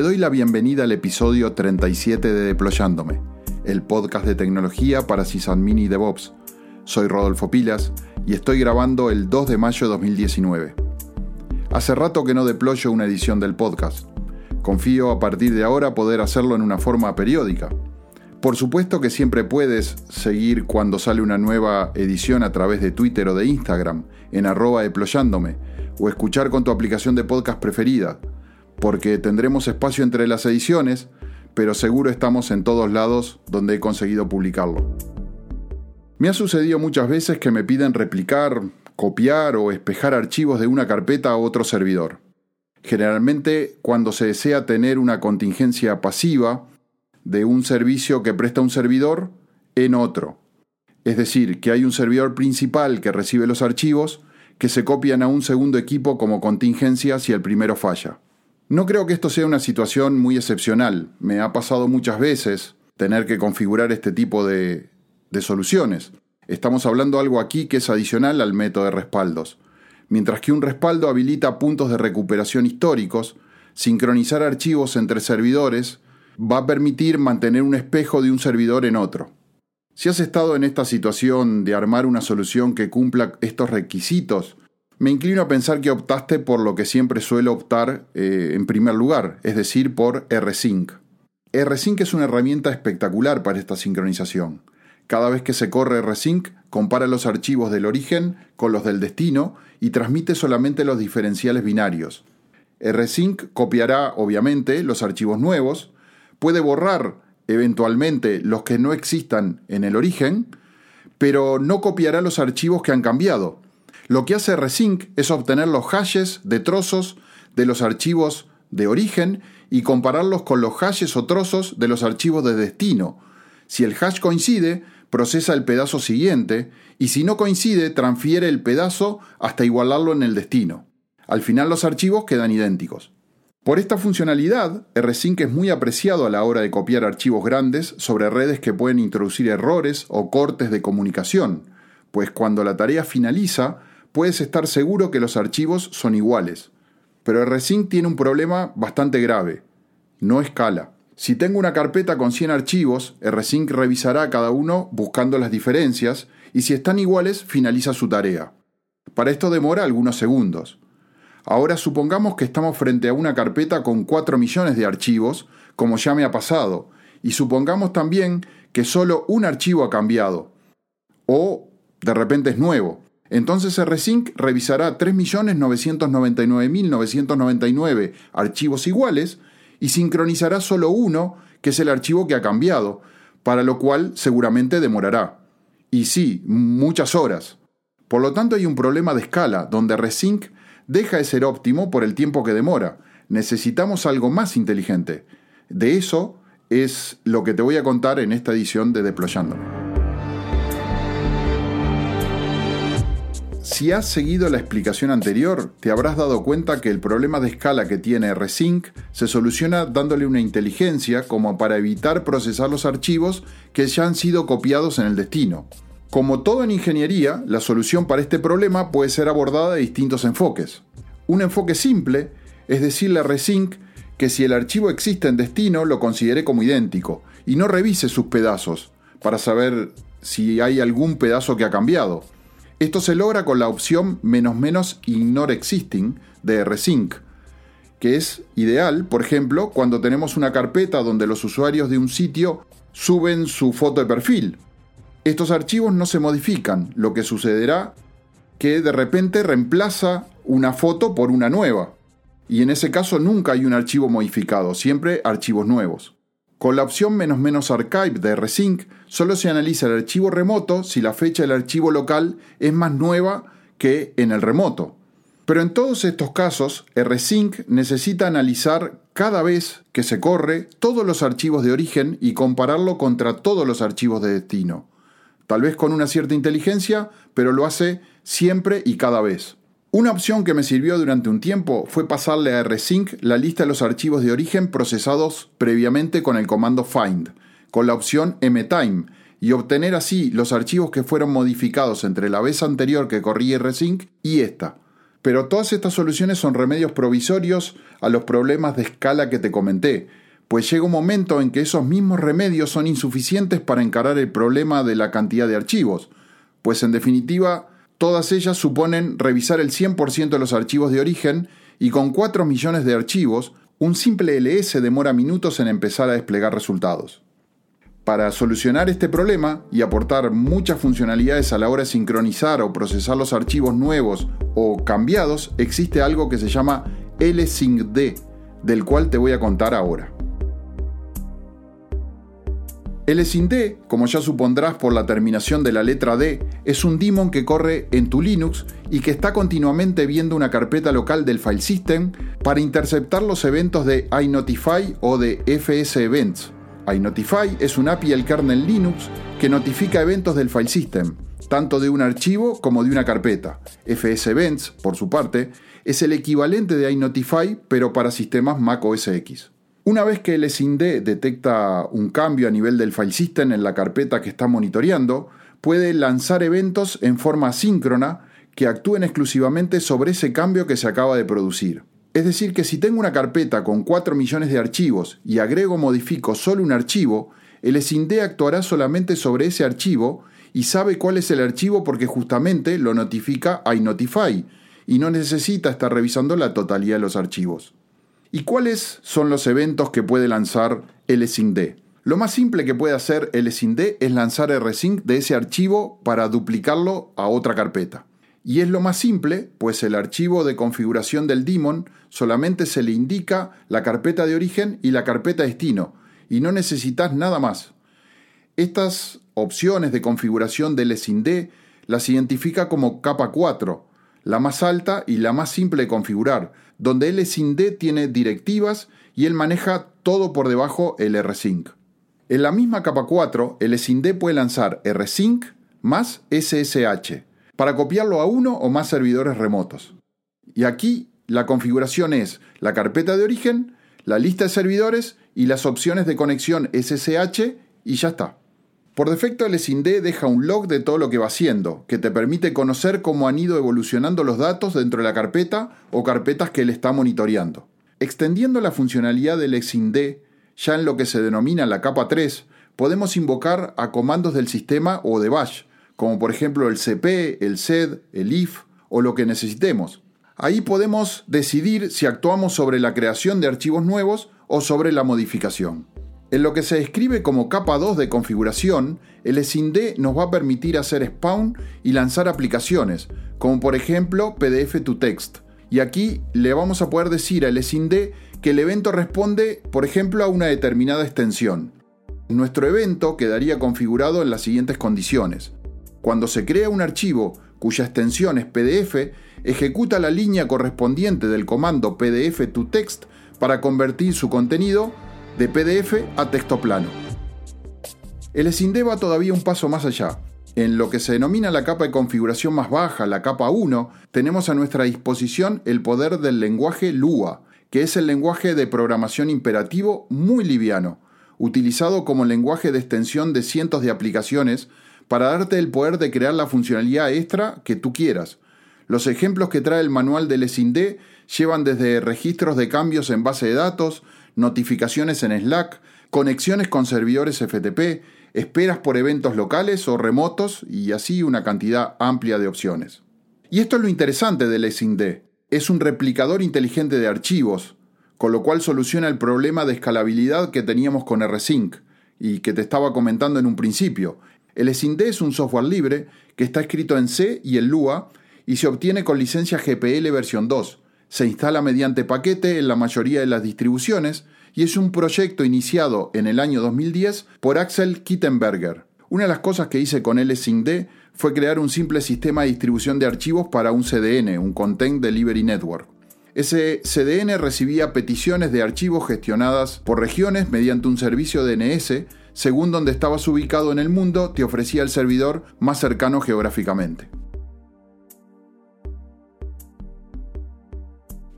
Te doy la bienvenida al episodio 37 de Deployándome, el podcast de tecnología para sysadmin y DevOps. Soy Rodolfo Pilas y estoy grabando el 2 de mayo de 2019. Hace rato que no deployo una edición del podcast. Confío a partir de ahora poder hacerlo en una forma periódica. Por supuesto que siempre puedes seguir cuando sale una nueva edición a través de Twitter o de Instagram, en arroba deployándome, o escuchar con tu aplicación de podcast preferida porque tendremos espacio entre las ediciones, pero seguro estamos en todos lados donde he conseguido publicarlo. Me ha sucedido muchas veces que me piden replicar, copiar o espejar archivos de una carpeta a otro servidor. Generalmente cuando se desea tener una contingencia pasiva de un servicio que presta un servidor en otro. Es decir, que hay un servidor principal que recibe los archivos que se copian a un segundo equipo como contingencia si el primero falla. No creo que esto sea una situación muy excepcional. Me ha pasado muchas veces tener que configurar este tipo de, soluciones. Estamos hablando algo aquí que es adicional al método de respaldos. Mientras que un respaldo habilita puntos de recuperación históricos, sincronizar archivos entre servidores va a permitir mantener un espejo de un servidor en otro. Si has estado en esta situación de armar una solución que cumpla estos requisitos, me inclino a pensar que optaste por lo que siempre suelo optar eh, en primer lugar, es decir, por RSync. RSync es una herramienta espectacular para esta sincronización. Cada vez que se corre RSync, compara los archivos del origen con los del destino y transmite solamente los diferenciales binarios. RSync copiará, obviamente, los archivos nuevos, puede borrar eventualmente los que no existan en el origen, pero no copiará los archivos que han cambiado, lo que hace Resync es obtener los hashes de trozos de los archivos de origen y compararlos con los hashes o trozos de los archivos de destino. Si el hash coincide, procesa el pedazo siguiente y si no coincide, transfiere el pedazo hasta igualarlo en el destino. Al final los archivos quedan idénticos. Por esta funcionalidad, RSync es muy apreciado a la hora de copiar archivos grandes sobre redes que pueden introducir errores o cortes de comunicación, pues cuando la tarea finaliza, puedes estar seguro que los archivos son iguales. Pero RSync tiene un problema bastante grave. No escala. Si tengo una carpeta con 100 archivos, RSync revisará cada uno buscando las diferencias y si están iguales finaliza su tarea. Para esto demora algunos segundos. Ahora supongamos que estamos frente a una carpeta con 4 millones de archivos, como ya me ha pasado, y supongamos también que solo un archivo ha cambiado, o de repente es nuevo. Entonces RSync revisará 3.999.999 archivos iguales y sincronizará solo uno, que es el archivo que ha cambiado, para lo cual seguramente demorará. Y sí, muchas horas. Por lo tanto hay un problema de escala, donde RSync deja de ser óptimo por el tiempo que demora. Necesitamos algo más inteligente. De eso es lo que te voy a contar en esta edición de Deployando. Si has seguido la explicación anterior, te habrás dado cuenta que el problema de escala que tiene Resync se soluciona dándole una inteligencia como para evitar procesar los archivos que ya han sido copiados en el destino. Como todo en ingeniería, la solución para este problema puede ser abordada de distintos enfoques. Un enfoque simple es decirle a Resync que si el archivo existe en destino lo considere como idéntico y no revise sus pedazos para saber si hay algún pedazo que ha cambiado. Esto se logra con la opción menos menos ignore existing de rsync, que es ideal, por ejemplo, cuando tenemos una carpeta donde los usuarios de un sitio suben su foto de perfil. Estos archivos no se modifican, lo que sucederá que de repente reemplaza una foto por una nueva. Y en ese caso nunca hay un archivo modificado, siempre archivos nuevos. Con la opción menos menos archive de rsync, solo se analiza el archivo remoto si la fecha del archivo local es más nueva que en el remoto. Pero en todos estos casos, rsync necesita analizar cada vez que se corre todos los archivos de origen y compararlo contra todos los archivos de destino. Tal vez con una cierta inteligencia, pero lo hace siempre y cada vez. Una opción que me sirvió durante un tiempo fue pasarle a rsync la lista de los archivos de origen procesados previamente con el comando find, con la opción mtime, y obtener así los archivos que fueron modificados entre la vez anterior que corría rsync y esta. Pero todas estas soluciones son remedios provisorios a los problemas de escala que te comenté, pues llega un momento en que esos mismos remedios son insuficientes para encarar el problema de la cantidad de archivos, pues en definitiva todas ellas suponen revisar el 100% de los archivos de origen y con 4 millones de archivos, un simple LS demora minutos en empezar a desplegar resultados. Para solucionar este problema y aportar muchas funcionalidades a la hora de sincronizar o procesar los archivos nuevos o cambiados, existe algo que se llama LSYNCD, del cual te voy a contar ahora. LSYND, como ya supondrás por la terminación de la letra D, es un daemon que corre en tu Linux y que está continuamente viendo una carpeta local del file system para interceptar los eventos de iNotify o de FS Events. iNotify es un API del kernel Linux que notifica eventos del file system, tanto de un archivo como de una carpeta. FS Events, por su parte, es el equivalente de iNotify pero para sistemas Mac OS X. Una vez que el SIND detecta un cambio a nivel del file system en la carpeta que está monitoreando, puede lanzar eventos en forma asíncrona que actúen exclusivamente sobre ese cambio que se acaba de producir. Es decir, que si tengo una carpeta con 4 millones de archivos y agrego o modifico solo un archivo, el SIND actuará solamente sobre ese archivo y sabe cuál es el archivo porque justamente lo notifica iNotify y no necesita estar revisando la totalidad de los archivos. ¿Y cuáles son los eventos que puede lanzar LSYNC Lo más simple que puede hacer LSYNC es lanzar rsync de ese archivo para duplicarlo a otra carpeta. Y es lo más simple, pues el archivo de configuración del daemon solamente se le indica la carpeta de origen y la carpeta destino, y no necesitas nada más. Estas opciones de configuración del LSYND las identifica como capa 4, la más alta y la más simple de configurar, donde él sin D tiene directivas y él maneja todo por debajo el rsync. En la misma capa 4, el SYND puede lanzar rsync más SSH para copiarlo a uno o más servidores remotos. Y aquí la configuración es la carpeta de origen, la lista de servidores y las opciones de conexión SSH y ya está. Por defecto el SIND deja un log de todo lo que va haciendo, que te permite conocer cómo han ido evolucionando los datos dentro de la carpeta o carpetas que él está monitoreando. Extendiendo la funcionalidad del SIND, ya en lo que se denomina la capa 3, podemos invocar a comandos del sistema o de bash, como por ejemplo el cp, el sed, el if o lo que necesitemos. Ahí podemos decidir si actuamos sobre la creación de archivos nuevos o sobre la modificación. En lo que se describe como capa 2 de configuración, el SIND nos va a permitir hacer spawn y lanzar aplicaciones, como por ejemplo PDF to Text. Y aquí le vamos a poder decir al SIND que el evento responde, por ejemplo, a una determinada extensión. Nuestro evento quedaría configurado en las siguientes condiciones. Cuando se crea un archivo cuya extensión es PDF, ejecuta la línea correspondiente del comando PDF to Text para convertir su contenido de PDF a texto plano. El SIND va todavía un paso más allá. En lo que se denomina la capa de configuración más baja, la capa 1, tenemos a nuestra disposición el poder del lenguaje Lua, que es el lenguaje de programación imperativo muy liviano, utilizado como lenguaje de extensión de cientos de aplicaciones para darte el poder de crear la funcionalidad extra que tú quieras. Los ejemplos que trae el manual del SIND llevan desde registros de cambios en base de datos, notificaciones en Slack, conexiones con servidores FTP, esperas por eventos locales o remotos y así una cantidad amplia de opciones. Y esto es lo interesante del SIND. Es un replicador inteligente de archivos, con lo cual soluciona el problema de escalabilidad que teníamos con rsync y que te estaba comentando en un principio. El SIND es un software libre que está escrito en C y en Lua y se obtiene con licencia GPL versión 2, se instala mediante paquete en la mayoría de las distribuciones y es un proyecto iniciado en el año 2010 por Axel Kittenberger. Una de las cosas que hice con LSYNC fue crear un simple sistema de distribución de archivos para un CDN, un Content Delivery Network. Ese CDN recibía peticiones de archivos gestionadas por regiones mediante un servicio DNS, según donde estabas ubicado en el mundo, te ofrecía el servidor más cercano geográficamente.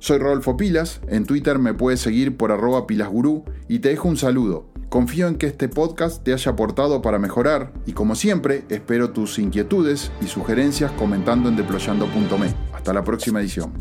Soy Rodolfo Pilas, en Twitter me puedes seguir por arroba pilasgurú y te dejo un saludo. Confío en que este podcast te haya aportado para mejorar y como siempre espero tus inquietudes y sugerencias comentando en deployando.me. Hasta la próxima edición.